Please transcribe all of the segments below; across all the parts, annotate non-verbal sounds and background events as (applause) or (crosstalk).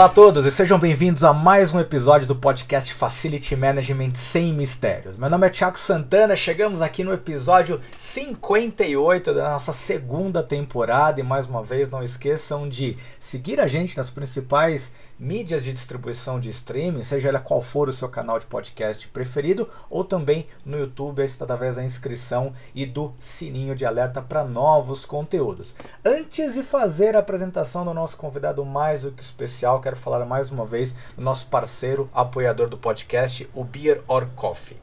Olá a todos e sejam bem-vindos a mais um episódio do podcast Facility Management Sem Mistérios. Meu nome é Thiago Santana, chegamos aqui no episódio 58 da nossa segunda temporada e mais uma vez não esqueçam de seguir a gente nas principais mídias de distribuição de streaming, seja ela qual for o seu canal de podcast preferido, ou também no YouTube, através da inscrição e do sininho de alerta para novos conteúdos. Antes de fazer a apresentação do nosso convidado mais do que especial, quero falar mais uma vez do nosso parceiro apoiador do podcast, o Beer or Coffee.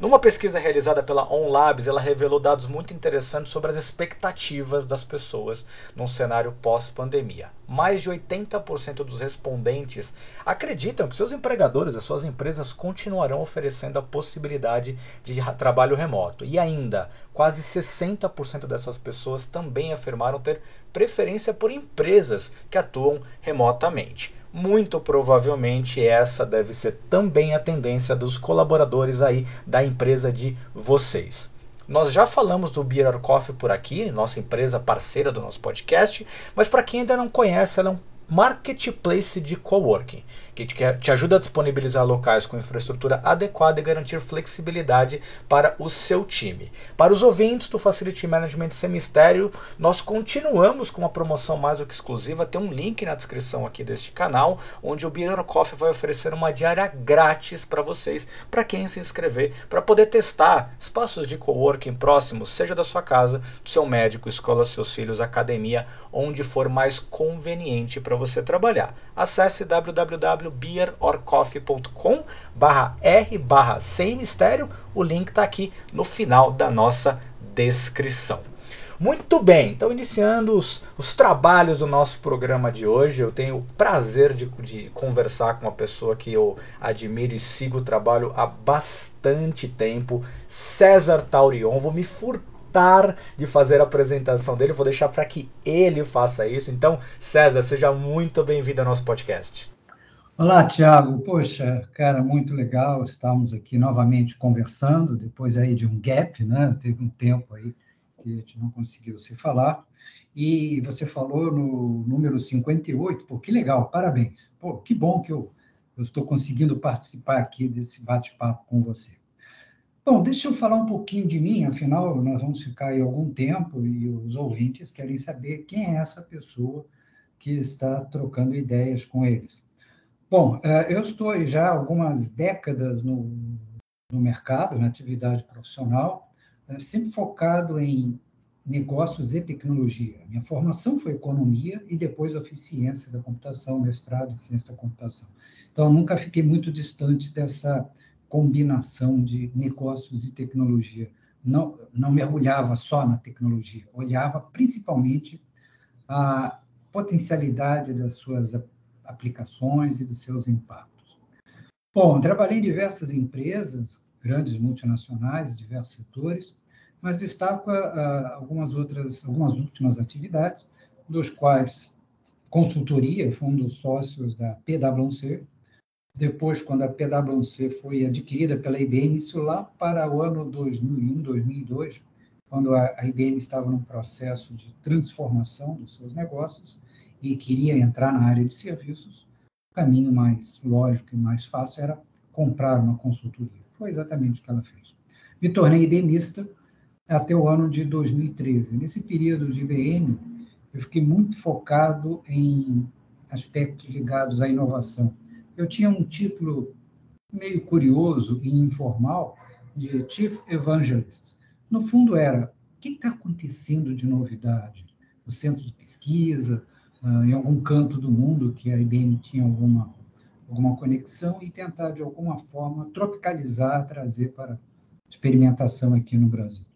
Numa pesquisa realizada pela OnLabs, ela revelou dados muito interessantes sobre as expectativas das pessoas num cenário pós-pandemia. Mais de 80% dos respondentes acreditam que seus empregadores, as suas empresas, continuarão oferecendo a possibilidade de trabalho remoto. E ainda, quase 60% dessas pessoas também afirmaram ter preferência por empresas que atuam remotamente muito provavelmente essa deve ser também a tendência dos colaboradores aí da empresa de vocês. Nós já falamos do Beer Coffee por aqui, nossa empresa parceira do nosso podcast, mas para quem ainda não conhece, ela é um marketplace de coworking que te ajuda a disponibilizar locais com infraestrutura adequada e garantir flexibilidade para o seu time. Para os ouvintes do Facility Management Sem Mistério, nós continuamos com uma promoção mais do que exclusiva. Tem um link na descrição aqui deste canal, onde o Beer Coffee vai oferecer uma diária grátis para vocês, para quem se inscrever, para poder testar espaços de coworking próximos, seja da sua casa, do seu médico, escola seus filhos, academia, onde for mais conveniente para você trabalhar. Acesse www www.beerorcoffee.com barra R barra sem mistério. O link está aqui no final da nossa descrição. Muito bem, então iniciando os, os, trabalhos do nosso programa de hoje, eu tenho o prazer de, de, conversar com uma pessoa que eu admiro e sigo o trabalho há bastante tempo, César Taurion. Vou me furtar de fazer a apresentação dele, vou deixar para que ele faça isso. Então, César, seja muito bem-vindo ao nosso podcast. Olá, Tiago. Poxa, cara, muito legal. Estamos aqui novamente conversando, depois aí de um gap, né? Teve um tempo aí que a gente não conseguiu se falar. E você falou no número 58, pô, que legal, parabéns. Pô, que bom que eu, eu estou conseguindo participar aqui desse bate-papo com você. Bom, deixa eu falar um pouquinho de mim, afinal, nós vamos ficar aí algum tempo e os ouvintes querem saber quem é essa pessoa que está trocando ideias com eles. Bom, é, eu estou já há algumas décadas no, no mercado, na atividade profissional, é, sempre focado em negócios e tecnologia. Minha formação foi economia e depois oficiência da computação, mestrado em ciência da computação. Então, nunca fiquei muito distante dessa combinação de negócios e tecnologia. Não, não mergulhava só na tecnologia, olhava principalmente a potencialidade das suas aplicações e dos seus impactos. Bom, trabalhei em diversas empresas, grandes multinacionais, diversos setores, mas destaco uh, algumas outras, algumas últimas atividades, dos quais consultoria, fui dos sócios da PwC. Depois, quando a PwC foi adquirida pela IBM, isso lá para o ano 2001, 2002, quando a IBM estava num processo de transformação dos seus negócios, e queria entrar na área de serviços, o caminho mais lógico e mais fácil era comprar uma consultoria. Foi exatamente o que ela fez. Me tornei IBMista até o ano de 2013. Nesse período de IBM, eu fiquei muito focado em aspectos ligados à inovação. Eu tinha um título meio curioso e informal de Chief Evangelist. No fundo, era o que está acontecendo de novidade? O centro de pesquisa, uh, em algum canto do mundo que a IBM tinha alguma, alguma conexão e tentar, de alguma forma, tropicalizar, trazer para experimentação aqui no Brasil.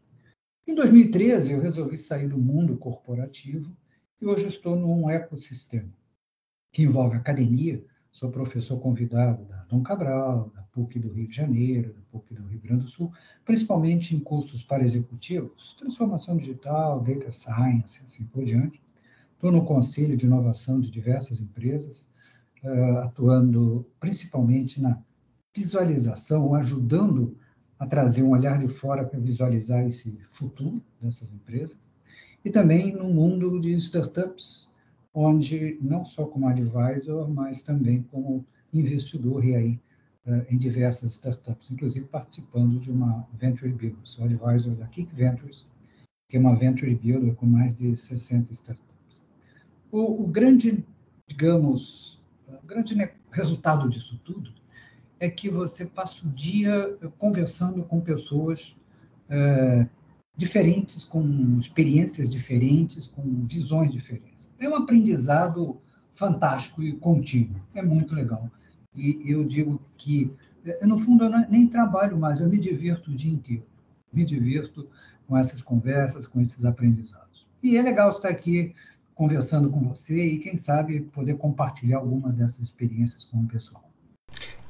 Em 2013, eu resolvi sair do mundo corporativo e hoje estou num ecossistema que envolve academia. Sou professor convidado da Dom Cabral, da PUC do Rio de Janeiro, da PUC do Rio Grande do Sul, principalmente em cursos para executivos, transformação digital, data science, assim por diante. Estou no conselho de inovação de diversas empresas, uh, atuando principalmente na visualização, ajudando a trazer um olhar de fora para visualizar esse futuro dessas empresas, e também no mundo de startups, onde não só como advisor, mas também como investidor e aí uh, em diversas startups, inclusive participando de uma venture builder. Sou advisor da Kick Ventures, que é uma venture builder com mais de 60 startups. O, o grande, digamos, o grande resultado disso tudo é que você passa o dia conversando com pessoas uh, diferentes, com experiências diferentes, com visões diferentes. É um aprendizado fantástico e contínuo. É muito legal. E eu digo que, eh, no fundo, eu nem trabalho mais, eu me divirto o dia inteiro. Me divirto com essas conversas, com esses aprendizados. E é legal estar aqui conversando com você e, quem sabe, poder compartilhar alguma dessas experiências com o pessoal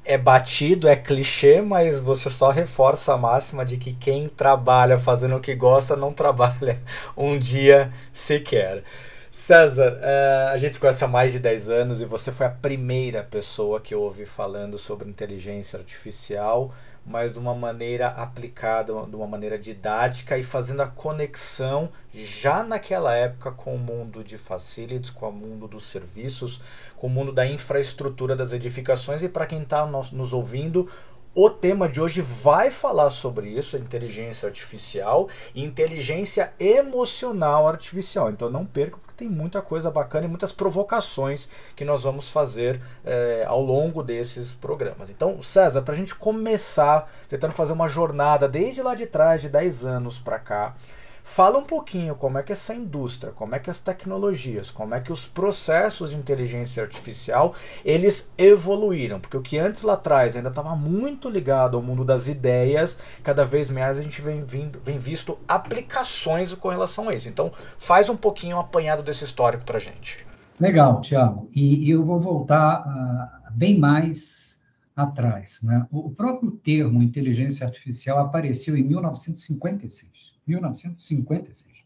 é batido, é clichê, mas você só reforça a máxima de que quem trabalha fazendo o que gosta não trabalha (laughs) um dia sequer. César, uh, a gente se conhece há mais de 10 anos e você foi a primeira pessoa que eu ouvi falando sobre inteligência artificial mas de uma maneira aplicada, de uma maneira didática e fazendo a conexão já naquela época com o mundo de facilities, com o mundo dos serviços, com o mundo da infraestrutura das edificações. E para quem está nos ouvindo, o tema de hoje vai falar sobre isso, inteligência artificial e inteligência emocional artificial. Então não perca tem muita coisa bacana e muitas provocações que nós vamos fazer é, ao longo desses programas. Então, César, para a gente começar tentando fazer uma jornada desde lá de trás, de 10 anos para cá, Fala um pouquinho como é que essa indústria, como é que as tecnologias, como é que os processos de inteligência artificial, eles evoluíram, porque o que antes lá atrás ainda estava muito ligado ao mundo das ideias, cada vez mais a gente vem, vindo, vem visto aplicações com relação a isso. Então, faz um pouquinho um apanhado desse histórico para gente. Legal, Tiago. E, eu vou voltar uh, bem mais atrás. Né? O próprio termo inteligência artificial apareceu em 1956. 1956.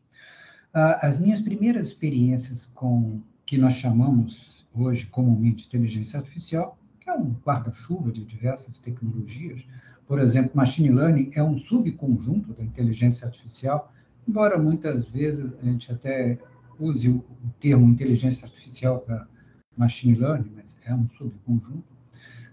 Ah, as minhas primeiras experiências com que nós chamamos hoje comumente inteligência artificial, que é um guarda-chuva de diversas tecnologias, por exemplo, machine learning é um subconjunto da inteligência artificial, embora muitas vezes a gente até use o termo inteligência artificial para machine learning, mas é um subconjunto.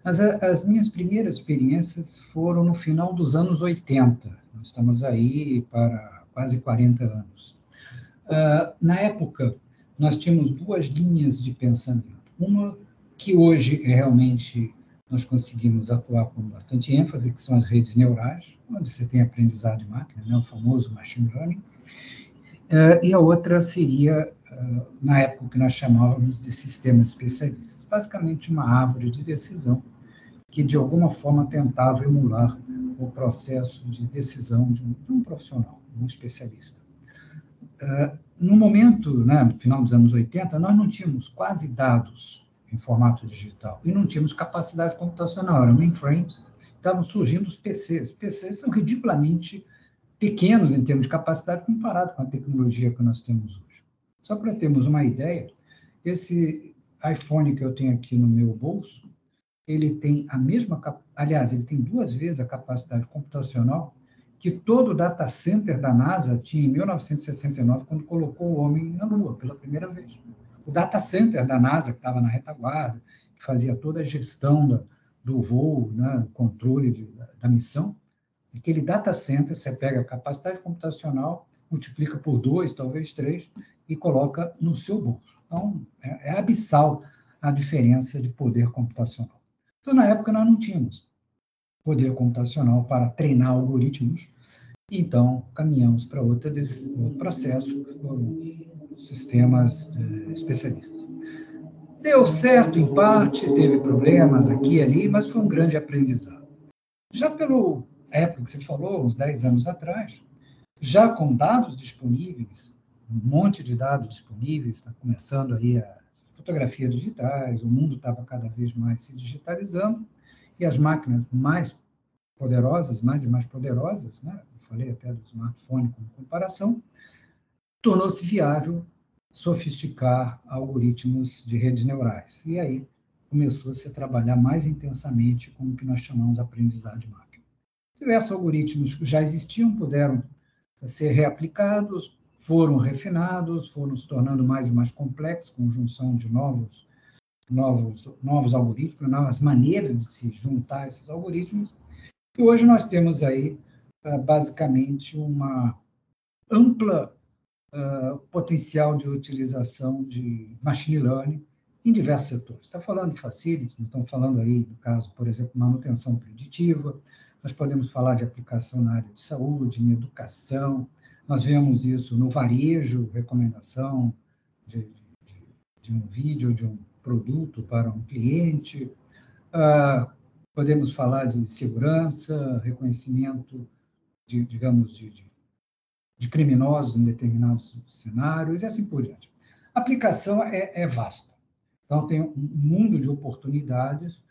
Mas as minhas primeiras experiências foram no final dos anos 80. Nós estamos aí para quase 40 anos. Uh, na época, nós tínhamos duas linhas de pensamento. Uma que hoje é realmente nós conseguimos atuar com bastante ênfase, que são as redes neurais, onde você tem aprendizado de máquina, né, o famoso machine learning. Uh, e a outra seria, uh, na época, que nós chamávamos de sistemas especialistas, basicamente uma árvore de decisão que, de alguma forma, tentava emular o processo de decisão de um, de um profissional, um especialista. Uh, no momento, né, no final dos anos 80, nós não tínhamos quase dados em formato digital e não tínhamos capacidade computacional, eram mainframes, estavam surgindo os PCs. PCs são ridiculamente pequenos em termos de capacidade comparado com a tecnologia que nós temos hoje. Só para termos uma ideia, esse iPhone que eu tenho aqui no meu bolso, ele tem a mesma, aliás, ele tem duas vezes a capacidade computacional que todo o data center da NASA tinha em 1969, quando colocou o homem na Lua pela primeira vez. O data center da NASA, que estava na retaguarda, que fazia toda a gestão da, do voo, né, controle de, da, da missão, aquele data center, você pega a capacidade computacional, multiplica por dois, talvez três, e coloca no seu bolso. Então, é, é abissal a diferença de poder computacional. Então, na época, nós não tínhamos poder computacional para treinar algoritmos, então caminhamos para outro, processo, foram sistemas eh, especialistas. Deu certo em parte, teve problemas aqui e ali, mas foi um grande aprendizado. Já pela época que você falou, uns 10 anos atrás, já com dados disponíveis, um monte de dados disponíveis, está começando aí a fotografias digitais, o mundo estava cada vez mais se digitalizando e as máquinas mais poderosas, mais e mais poderosas, né? eu falei até do smartphone como comparação, tornou-se viável sofisticar algoritmos de redes neurais. E aí começou a se trabalhar mais intensamente com o que nós chamamos aprendizado de máquina. Diversos algoritmos que já existiam puderam ser reaplicados, foram refinados, foram se tornando mais e mais complexos, com junção de novos, novos, novos algoritmos, novas maneiras de se juntar esses algoritmos. E hoje nós temos aí, ah, basicamente, uma ampla uh, potencial de utilização de machine learning em diversos setores. Está falando de facilities, estamos falando aí, no caso, por exemplo, manutenção preditiva, nós podemos falar de aplicação na área de saúde, em educação, nós vemos isso no varejo, recomendação de, de, de um vídeo, de um produto para um cliente. Uh, podemos falar de segurança, reconhecimento, de, digamos, de, de, criminosos em determinados cenários e assim por diante. A aplicação é, é vasta. Então, tem um mundo de oportunidades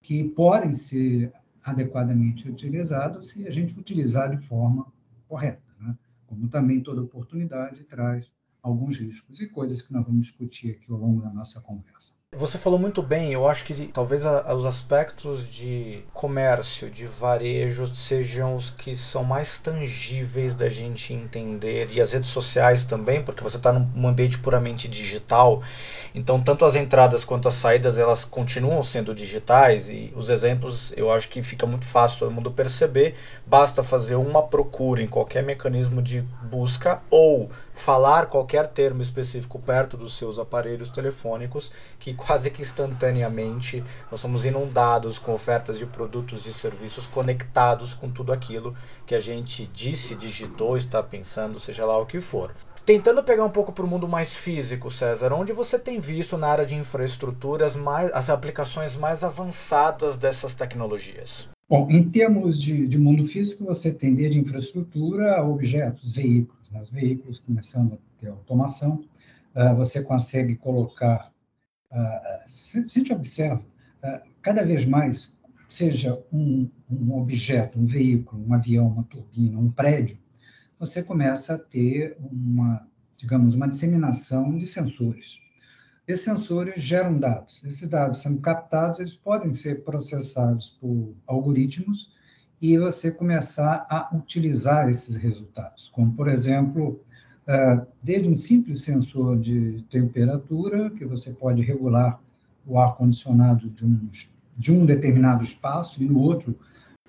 que podem ser adequadamente utilizados se a gente utilizar de forma correta. Como também toda oportunidade traz alguns riscos e coisas que nós vamos discutir aqui ao longo da nossa conversa. Você falou muito bem, eu acho que talvez a, os aspectos de comércio, de varejo, sejam os que são mais tangíveis da gente entender, e as redes sociais também, porque você está num ambiente puramente digital, então tanto as entradas quanto as saídas elas continuam sendo digitais, e os exemplos eu acho que fica muito fácil todo mundo perceber, basta fazer uma procura em qualquer mecanismo de busca ou falar qualquer termo específico perto dos seus aparelhos telefônicos, que quase que instantaneamente nós somos inundados com ofertas de produtos e serviços conectados com tudo aquilo que a gente disse, digitou, está pensando, seja lá o que for. Tentando pegar um pouco para o mundo mais físico, César, onde você tem visto na área de infraestruturas mais, as aplicações mais avançadas dessas tecnologias? Bom, em termos de, de mundo físico, você tem desde infraestrutura a objetos, veículos né, os veículos começando a ter automação, uh, você consegue colocar, uh, se, se a gente observa, cada vez mais, seja um, um objeto, um veículo, um avião, uma turbina, um prédio, você começa a ter uma, digamos, uma disseminação de sensores. Esses sensores geram dados. Esses dados sendo captados, eles podem ser processados por algoritmos e você começar a utilizar esses resultados, como, por exemplo, é, desde um simples sensor de temperatura, que você pode regular o ar-condicionado de um, de um determinado espaço e no outro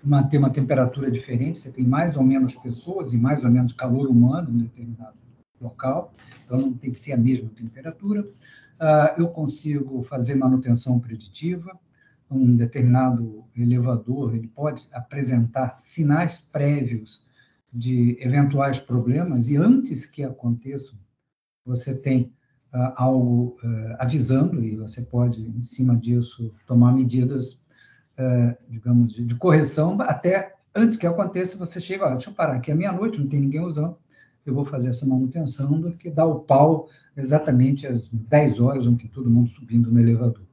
manter uma temperatura diferente, você tem mais ou menos pessoas e mais ou menos calor humano em determinado local, então não tem que ser a mesma temperatura. Uh, eu consigo fazer manutenção preditiva, um determinado elevador, ele pode apresentar sinais prévios de eventuais problemas e antes que aconteçam, você tem uh, algo uh, avisando e você pode, em cima disso, tomar medidas, uh, digamos, de, de, correção até antes que aconteça, você chega, olha, deixa eu parar aqui, é meia-noite, não tem ninguém usando, eu vou fazer essa manutenção, do que dá o pau exatamente às 10 horas, onde todo mundo subindo no elevador.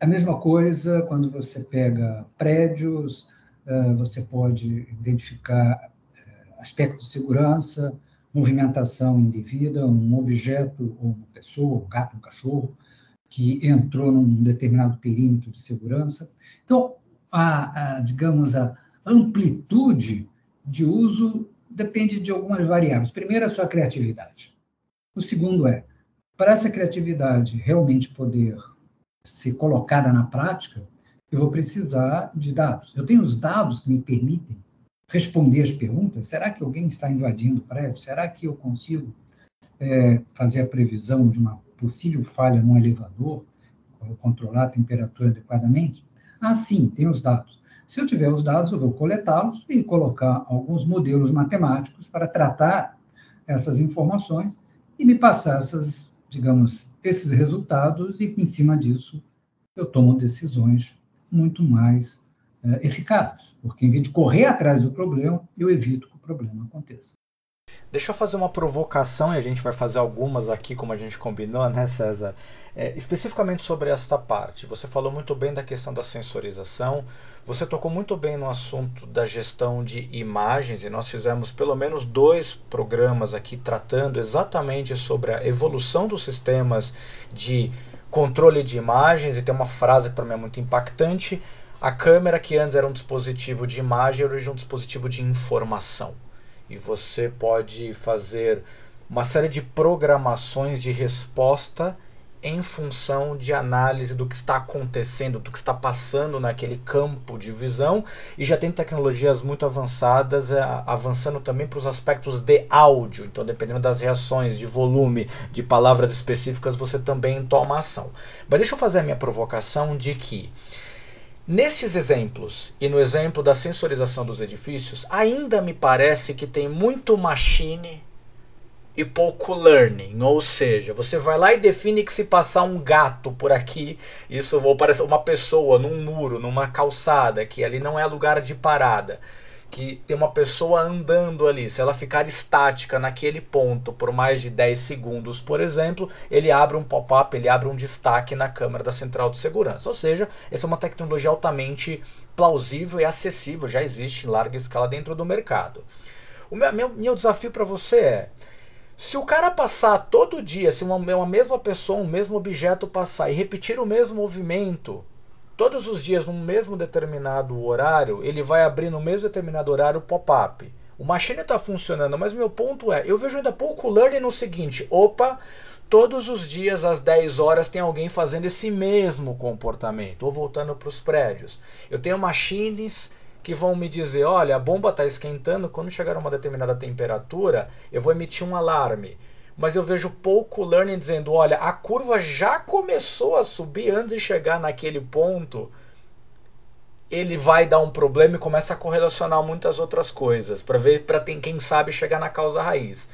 A mesma coisa quando você pega prédios, eh, você pode identificar eh, aspectos de segurança, movimentação indevida, um objeto ou uma pessoa, um gato, um cachorro, que entrou num determinado perímetro de segurança. Então, a, a, digamos, a amplitude de uso depende de algumas variáveis. Primeiro, a sua criatividade. O segundo é, para essa criatividade realmente poder ser colocada na prática, eu vou precisar de dados. Eu tenho os dados que me permitem responder as perguntas. Será que alguém está invadindo o prédio? Será que eu consigo é, fazer a previsão de uma possível falha no elevador? Controlar a temperatura adequadamente? Ah, sim, tenho os dados. Se eu tiver os dados, eu vou coletá-los e colocar alguns modelos matemáticos para tratar essas informações e me passar essas digamos, esses resultados e, em cima disso, eu tomo decisões muito mais é, eficazes, porque em vez de correr atrás do problema, eu evito que o problema aconteça. Deixa eu fazer uma provocação e a gente vai fazer algumas aqui, como a gente combinou, né, César? É, especificamente sobre esta parte. Você falou muito bem da questão da sensorização, você tocou muito bem no assunto da gestão de imagens e nós fizemos pelo menos dois programas aqui tratando exatamente sobre a evolução dos sistemas de controle de imagens e tem uma frase que para mim é muito impactante. A câmera que antes era um dispositivo de imagem hoje é um dispositivo de informação. E você pode fazer uma série de programações de resposta em função de análise do que está acontecendo, do que está passando naquele campo de visão, e já tem tecnologias muito avançadas, é, avançando também para os aspectos de áudio. Então, dependendo das reações, de volume, de palavras específicas, você também toma ação. Mas deixa eu fazer a minha provocação de que Nestes exemplos, e no exemplo da sensorização dos edifícios, ainda me parece que tem muito machine e pouco learning. Ou seja, você vai lá e define que se passar um gato por aqui, isso vai parecer uma pessoa num muro, numa calçada, que ali não é lugar de parada. Que tem uma pessoa andando ali, se ela ficar estática naquele ponto por mais de 10 segundos, por exemplo, ele abre um pop-up, ele abre um destaque na câmera da central de segurança. Ou seja, essa é uma tecnologia altamente plausível e acessível, já existe em larga escala dentro do mercado. O meu, meu, meu desafio para você é se o cara passar todo dia, se uma, uma mesma pessoa, um mesmo objeto passar e repetir o mesmo movimento todos os dias num mesmo determinado horário, ele vai abrir no mesmo determinado horário o pop-up. O machine está funcionando, mas meu ponto é, eu vejo ainda pouco learning no seguinte, opa, todos os dias às 10 horas tem alguém fazendo esse mesmo comportamento, ou voltando para os prédios. Eu tenho machines que vão me dizer: olha, a bomba está esquentando, quando chegar a uma determinada temperatura, eu vou emitir um alarme. Mas eu vejo pouco learning dizendo: olha, a curva já começou a subir antes de chegar naquele ponto. Ele vai dar um problema e começa a correlacionar muitas outras coisas para ver para quem sabe chegar na causa raiz.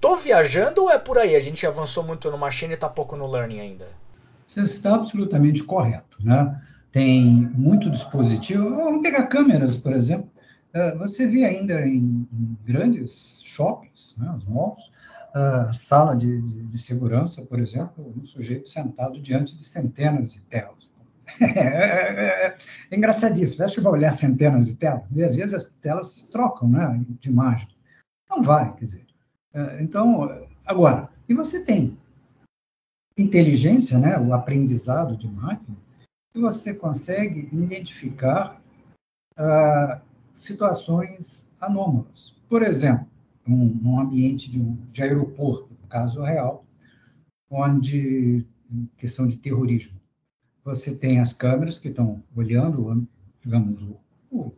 Tô viajando ou é por aí? A gente avançou muito no machine e está pouco no learning ainda. Você está absolutamente correto, né? tem muito dispositivo. Vamos pegar câmeras, por exemplo. Uh, você vê ainda em grandes shoppings, né, os malls, uh, sala de, de, de, segurança, por exemplo, um sujeito sentado diante de centenas de telas. (laughs) É, é, é, é engraçadíssimo. Você acha que vai olhar centenas de telas? E às vezes as telas trocam né, de imagem. Não vai, quer dizer. Então, agora, e você tem inteligência, né, o aprendizado de máquina, e você consegue identificar ah, situações anômalas. Por exemplo, um, um ambiente de, de aeroporto, no caso real, onde, questão de terrorismo, você tem as câmeras que estão olhando, digamos, o,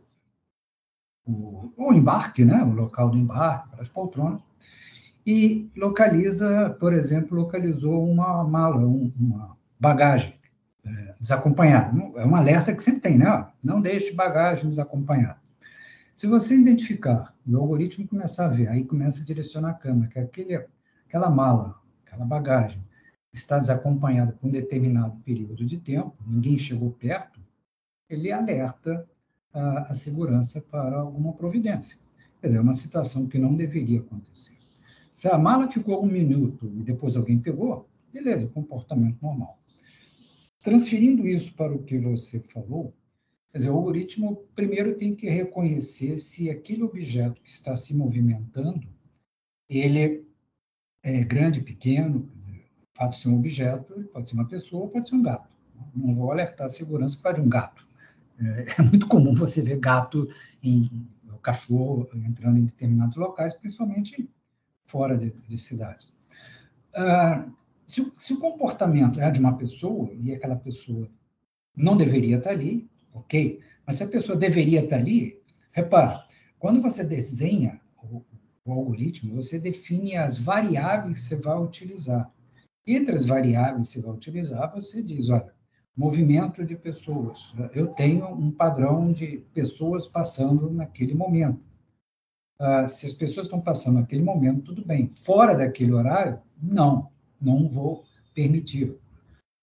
o, o, embarque, né, o local do embarque, as poltronas, e localiza, por exemplo, localizou uma mala, um, uma bagagem é, desacompanhado. É um alerta que sempre tem, né? Não deixe bagagem desacompanhada. Se você identificar e o algoritmo começar a ver, aí começa a direcionar a câmera, que aquele, aquela mala, aquela bagagem está desacompanhada por um determinado período de tempo, ninguém chegou perto, ele alerta a, a segurança para alguma providência. Quer dizer, é uma situação que não deveria acontecer. Se a mala ficou um minuto e depois alguém pegou, beleza, comportamento normal. Transferindo isso para o que você falou, quer dizer, o algoritmo primeiro tem que reconhecer se aquele objeto que está se movimentando, ele é grande, pequeno, pode ser um objeto, pode ser uma pessoa, pode ser um gato. Não vou alertar a segurança por causa de um gato. É, é muito comum você ver gato em cachorro entrando em determinados locais, principalmente fora de, de cidades. Ah, se se o comportamento é de uma pessoa e aquela pessoa não deveria estar ali, ok? Mas se a pessoa deveria estar ali, repara, quando você desenha o, o algoritmo, você define as variáveis que você vai utilizar. Entre as variáveis que você vai utilizar, você diz, olha, movimento de pessoas. Eu tenho um padrão de pessoas passando naquele momento. Uh, se as pessoas estão passando naquele momento, tudo bem. Fora daquele horário, não não vou permitir.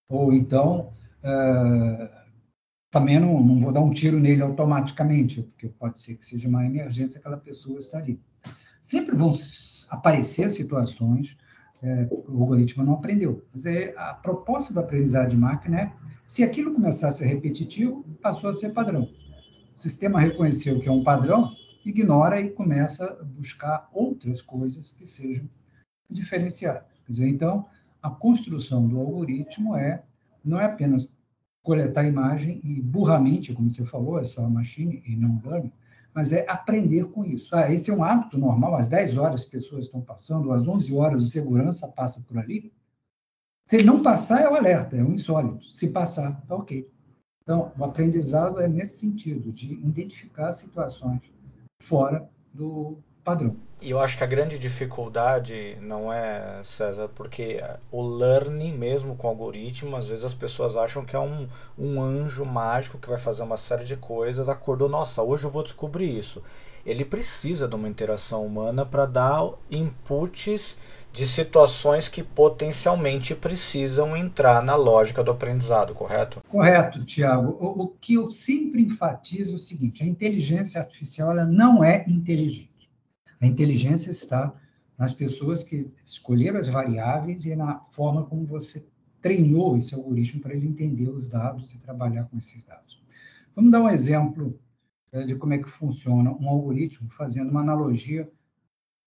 Ou então, uh, também não, não vou dar um tiro nele automaticamente, porque pode ser que seja uma emergência aquela pessoa está ali. Sempre vão aparecer situações é, o algoritmo não aprendeu. Mas é, a proposta da aprendizagem de máquina é, se aquilo começar a ser repetitivo, passou a ser padrão. O sistema reconheceu que é um padrão, ignora e começa a buscar outras coisas que sejam diferenciadas. Quer dizer, então, a construção do algoritmo é não é apenas coletar imagem e burramente, como você falou, é só machine e não learning, mas é aprender com isso. Ah, esse é um hábito normal, às 10 horas as pessoas estão passando, às 11 horas o segurança passa por ali. Se ele não passar, é o alerta, é o insólito. Se passar, tá ok. Então, o aprendizado é nesse sentido, de identificar situações fora do padrão. E eu acho que a grande dificuldade não é, César, porque o learning, mesmo com algoritmo, às vezes as pessoas acham que é um, um anjo mágico que vai fazer uma série de coisas, acordou, nossa, hoje eu vou descobrir isso. Ele precisa de uma interação humana para dar inputs de situações que potencialmente precisam entrar na lógica do aprendizado, correto? Correto, Tiago. O, o, que eu sempre enfatizo é o seguinte: a inteligência artificial ela não é inteligente. A inteligência está nas pessoas que escolheram as variáveis e na forma como você treinou esse algoritmo para ele entender os dados e trabalhar com esses dados. Vamos dar um exemplo eh, de como é que funciona um algoritmo, fazendo uma analogia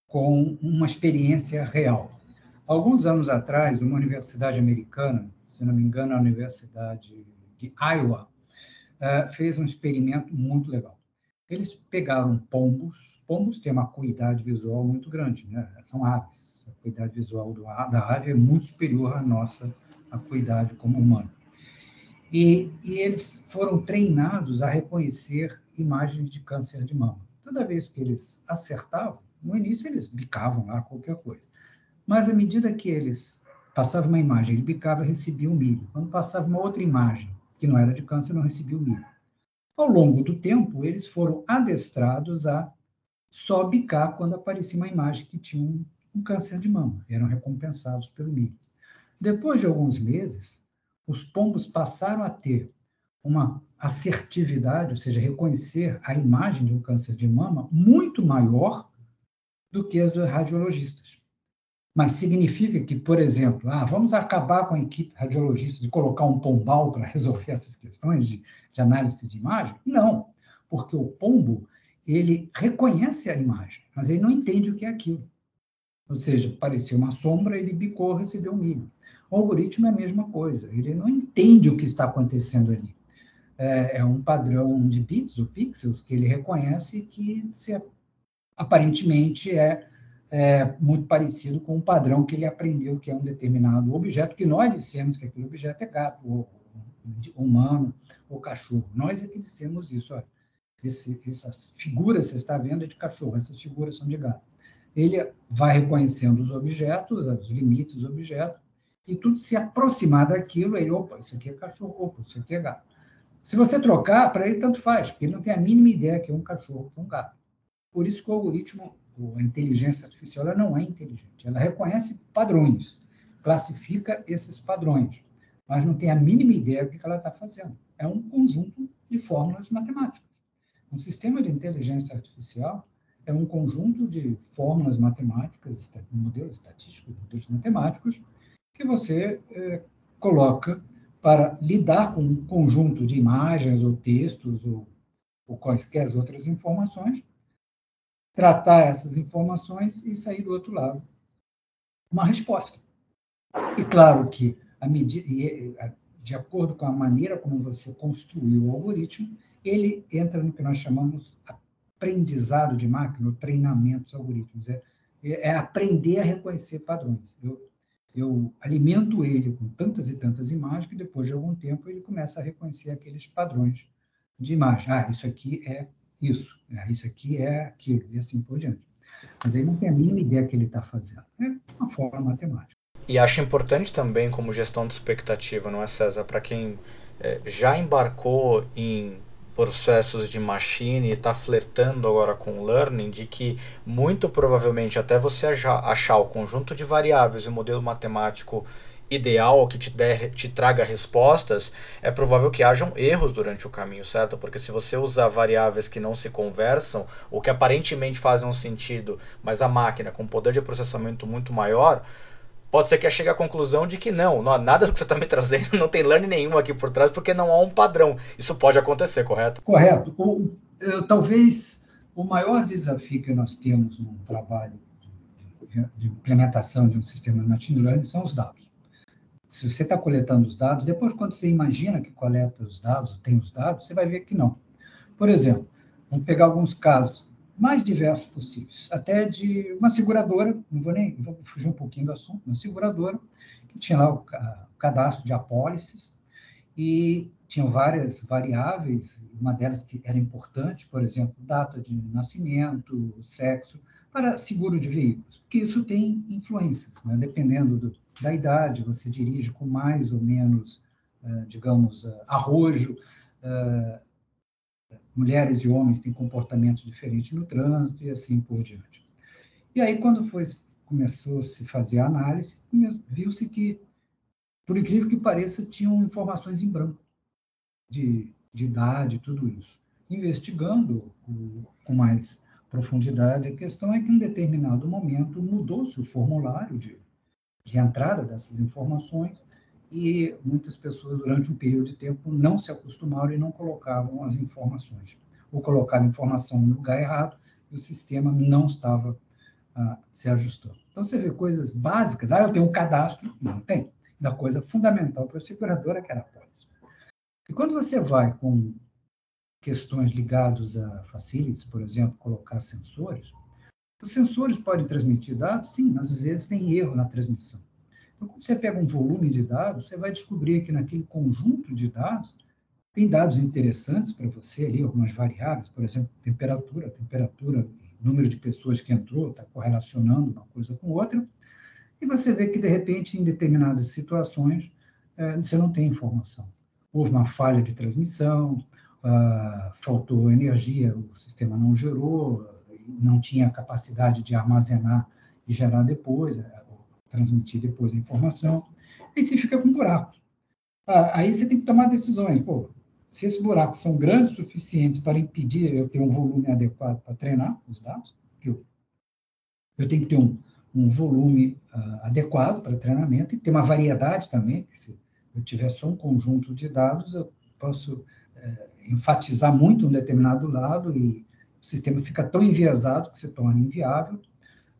com uma experiência real. Alguns anos atrás, uma universidade americana, se não me engano, a Universidade de Iowa, eh, fez um experimento muito legal. Eles pegaram pombos pombos têm uma acuidade visual muito grande, né? São aves. A acuidade visual do, da ave é muito superior à nossa acuidade como humano. E, e, eles foram treinados a reconhecer imagens de câncer de mama. Toda vez que eles acertavam, no início eles bicavam lá qualquer coisa. Mas à medida que eles passavam uma imagem, ele bicava recebia um milho. Quando passava uma outra imagem, que não era de câncer, não recebia o milho. Ao longo do tempo, eles foram adestrados a só bicar quando aparecia uma imagem que tinha um, um câncer de mama. Eram recompensados pelo milho. Depois de alguns meses, os pombos passaram a ter uma assertividade, ou seja, reconhecer a imagem de um câncer de mama muito maior do que as dos radiologistas. Mas significa que, por exemplo, ah, vamos acabar com a equipe radiologista de colocar um pombal para resolver essas questões de, de análise de imagem? Não, porque o pombo ele reconhece a imagem, mas ele não entende o que é aquilo. Ou seja, parecia uma sombra, ele bicou, recebeu um milho. O algoritmo é a mesma coisa, ele não entende o que está acontecendo ali. É, é um padrão de bits ou pixels que ele reconhece que se, aparentemente é, é, muito parecido com o padrão que ele aprendeu que é um determinado objeto, que nós dissemos que aquele objeto é gato, ou humano, ou cachorro. Nós é que dissemos isso. Olha, esse, essas figuras, você está vendo, é de cachorro, essas figuras são de gato. Ele vai reconhecendo os objetos, os limites dos objetos, e tudo se aproximar daquilo, ele, opa, isso aqui é cachorro, opa, isso aqui é gato. Se você trocar, para ele tanto faz, porque ele não tem a mínima ideia que é um cachorro, que é um gato. Por isso que o algoritmo, a inteligência artificial, ela não é inteligente. Ela reconhece padrões, classifica esses padrões, mas não tem a mínima ideia do que ela está fazendo. É um conjunto de fórmulas matemáticas. Um sistema de inteligência artificial é um conjunto de fórmulas matemáticas, modelos estatísticos, modelos matemáticos, que você é, coloca para lidar com um conjunto de imagens ou textos ou, ou quaisquer outras informações, tratar essas informações e sair do outro lado uma resposta. E claro que, medida, de acordo com a maneira como você construiu o algoritmo, ele entra no que nós chamamos aprendizado de máquina, o treinamento dos algoritmos. É, é aprender a reconhecer padrões. Eu, eu alimento ele com tantas e tantas imagens que depois de algum tempo ele começa a reconhecer aqueles padrões de imagem. Ah, isso aqui é isso, ah, isso aqui é aquilo, e assim por diante. Mas ele não tem a mínima ideia que ele está fazendo. É uma forma matemática. E acho importante também, como gestão de expectativa, não é, César? Para quem é, já embarcou em processos de machine e está flertando agora com learning, de que muito provavelmente até você achar o conjunto de variáveis e o modelo matemático ideal que te, der, te traga respostas, é provável que hajam erros durante o caminho, certo? Porque se você usar variáveis que não se conversam, ou que aparentemente fazem um sentido, mas a máquina com poder de processamento muito maior, pode ser que chegue à conclusão de que não, não nada do que você está me trazendo, (laughs) não tem learning nenhum aqui por trás, porque não há um padrão. Isso pode acontecer, correto? Correto. O, eu, talvez o maior desafio que nós temos no trabalho de, de implementação de um sistema de machine learning são os dados. Se você está coletando os dados, depois quando você imagina que coleta os dados, tem os dados, você vai ver que não. Por exemplo, Vamos pegar alguns casos mais diversos possíveis, até de uma seguradora, não vou nem vou fugir um pouquinho do assunto, uma seguradora que tinha lá o, o cadastro de apólices e tinham várias variáveis, uma delas que era importante, por exemplo, data de nascimento, sexo, para seguro de veículos, porque isso tem influências, né? dependendo do, da idade, você dirige com mais ou menos, uh, digamos, uh, arrojo, uh, mulheres e homens têm comportamentos diferentes no trânsito e assim por diante. E aí, quando foi, começou a se fazer a análise, viu-se que, por incrível que pareça, tinham informações em branco de, de idade, tudo isso. Investigando o, com mais profundidade, a questão é que em determinado momento mudou-se o formulário de, de entrada dessas informações e muitas pessoas, durante um período de tempo, não se acostumaram e não colocavam as informações. Ou colocaram informação no lugar errado e o sistema não estava ah, se ajustando. Então, você vê coisas básicas. Ah, eu tenho um cadastro. Não tem. Da coisa fundamental para a seguradora, que era a pólice. E quando você vai com questões ligadas a facilities, por exemplo, colocar sensores, os sensores podem transmitir dados, sim, mas às vezes tem erro na transmissão. Então, quando você pega um volume de dados, você vai descobrir que naquele conjunto de dados tem dados interessantes para você ali, algumas variáveis, por exemplo, temperatura, temperatura, número de pessoas que entrou, está correlacionando uma coisa com outra, e você vê que, de repente, em determinadas situações, é, você não tem informação. Houve uma falha de transmissão, uh, faltou energia, o sistema não gerou, não tinha capacidade de armazenar e gerar depois, transmitir depois a informação, aí você fica com buracos. Ah, aí você tem que tomar decisões. Pô, se esses buracos são grandes o suficientes para impedir eu ter um volume adequado para treinar os dados, eu, eu tenho que ter um, um volume uh, adequado para treinamento e ter uma variedade também, que se eu tiver só um conjunto de dados, eu posso uh, enfatizar muito um determinado lado e o sistema fica tão enviesado que se torna inviável.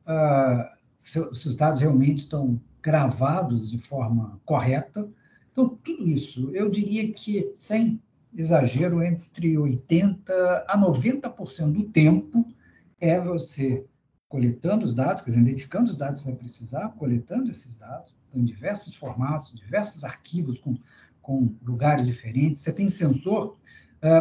Uh, se, os dados realmente estão gravados de forma correta. Então, tudo isso, eu diria que, sem exagero, entre 80% a 90% do tempo é você coletando os dados, quer dizer, identificando os dados que vai precisar, coletando esses dados em diversos formatos, diversos arquivos com, com lugares diferentes. Você tem sensor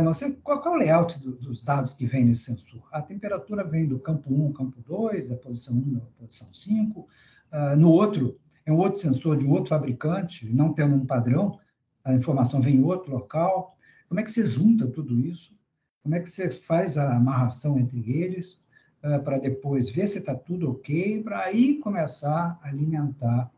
você, qual, qual, é o layout do, dos dados que vem nesse sensor? A temperatura vem do campo 1, campo 2, da posição 1, da posição 5. Uh, ah, no outro, é um outro sensor de um outro fabricante, não tendo um padrão, a informação vem em outro local. Como é que você junta tudo isso? Como é que você faz a amarração entre eles uh, para depois ver se está tudo ok, para aí começar a alimentar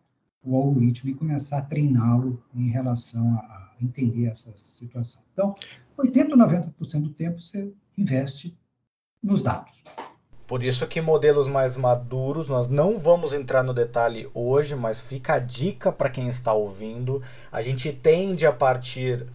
o algoritmo e começar a treiná-lo em relação a entender essa situação. Então, 80% ou 90% do tempo você investe nos dados. Por isso que modelos mais maduros, nós não vamos entrar no detalhe hoje, mas fica a dica para quem está ouvindo. A gente tende a partir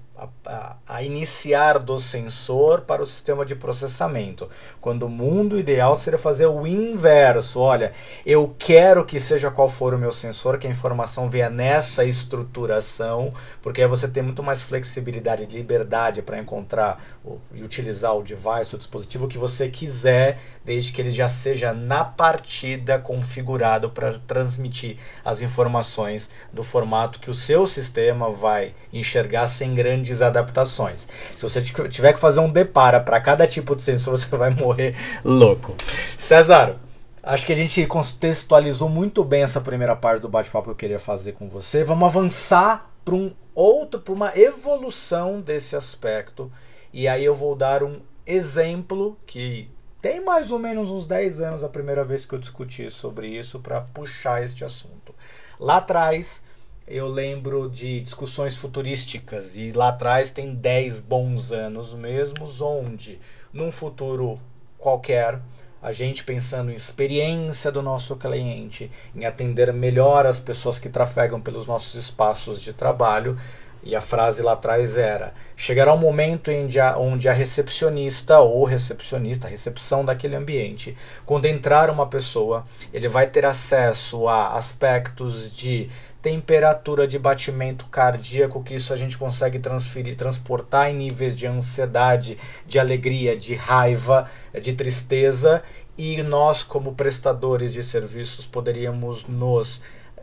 a, a, iniciar do sensor para o sistema de processamento. Quando o mundo ideal seria fazer o inverso. Olha, eu quero que seja qual for o meu sensor, que a informação venha nessa estruturação, porque aí você tem muito mais flexibilidade e liberdade para encontrar o, e utilizar o device, o dispositivo que você quiser, desde que ele já seja na partida configurado para transmitir as informações do formato que o seu sistema vai enxergar sem grandes grandes adaptações. Se você tiver que fazer um depara para cada tipo de sensor, (laughs) você vai morrer louco. César, acho que a gente contextualizou muito bem essa primeira parte do bate-papo que eu queria fazer com você. Vamos avançar para um outro, para uma evolução desse aspecto. E aí eu vou dar um exemplo que tem mais ou menos uns 10 anos a primeira vez que eu discuti sobre isso para puxar este assunto. Lá atrás, eu lembro de discussões futurísticas e lá atrás tem 10 bons anos mesmos, onde num futuro qualquer, a gente pensando em experiência do nosso cliente, em atender melhor as pessoas que trafegam pelos nossos espaços de trabalho, e a frase lá atrás era: chegará um momento a, onde a recepcionista ou recepcionista, a recepção daquele ambiente, quando entrar uma pessoa, ele vai ter acesso a aspectos de temperatura de batimento cardíaco, que isso a gente consegue transferir, transportar em níveis de ansiedade, de alegria, de raiva, de tristeza, e nós, como prestadores de serviços, poderíamos nos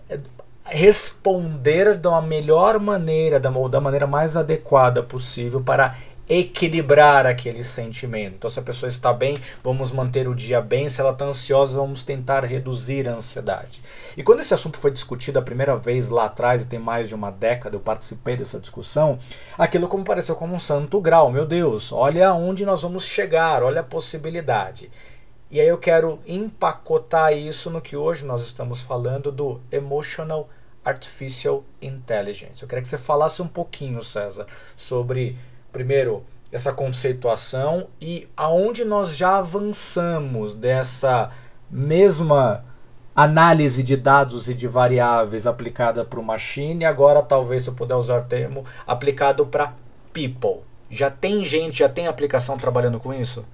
eh, responder da melhor maneira, da, da maneira mais adequada possível para equilibrar aquele sentimento. Então, se a pessoa está bem, vamos manter o dia bem. Se ela está ansiosa, vamos tentar reduzir a ansiedade. E quando esse assunto foi discutido a primeira vez lá atrás, e tem mais de uma década, eu participei dessa discussão, aquilo como pareceu como um santo grau. Meu Deus, olha onde nós vamos chegar, olha a possibilidade. E aí eu quero empacotar isso no que hoje nós estamos falando do Emotional Artificial Intelligence. Eu queria que você falasse um pouquinho, César, sobre primeiro, essa conceituação e aonde nós já avançamos dessa mesma análise de dados e de variáveis aplicada para o machine, agora talvez se eu puder usar o termo aplicado para people. Já tem gente, já tem aplicação trabalhando com isso?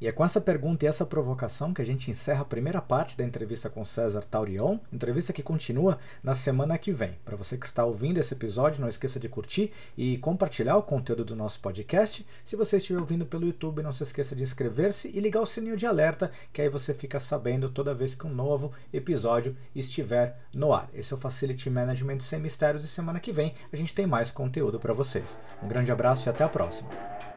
E é com essa pergunta e essa provocação que a gente encerra a primeira parte da entrevista com César Taurion, entrevista que continua na semana que vem. Para você que está ouvindo esse episódio, não esqueça de curtir e compartilhar o conteúdo do nosso podcast. Se você estiver ouvindo pelo YouTube, não se esqueça de inscrever-se e ligar o sininho de alerta, que aí você fica sabendo toda vez que um novo episódio estiver no ar. Esse é o Facility Management Sem Mistérios e semana que vem a gente tem mais conteúdo para vocês. Um grande abraço e até a próxima.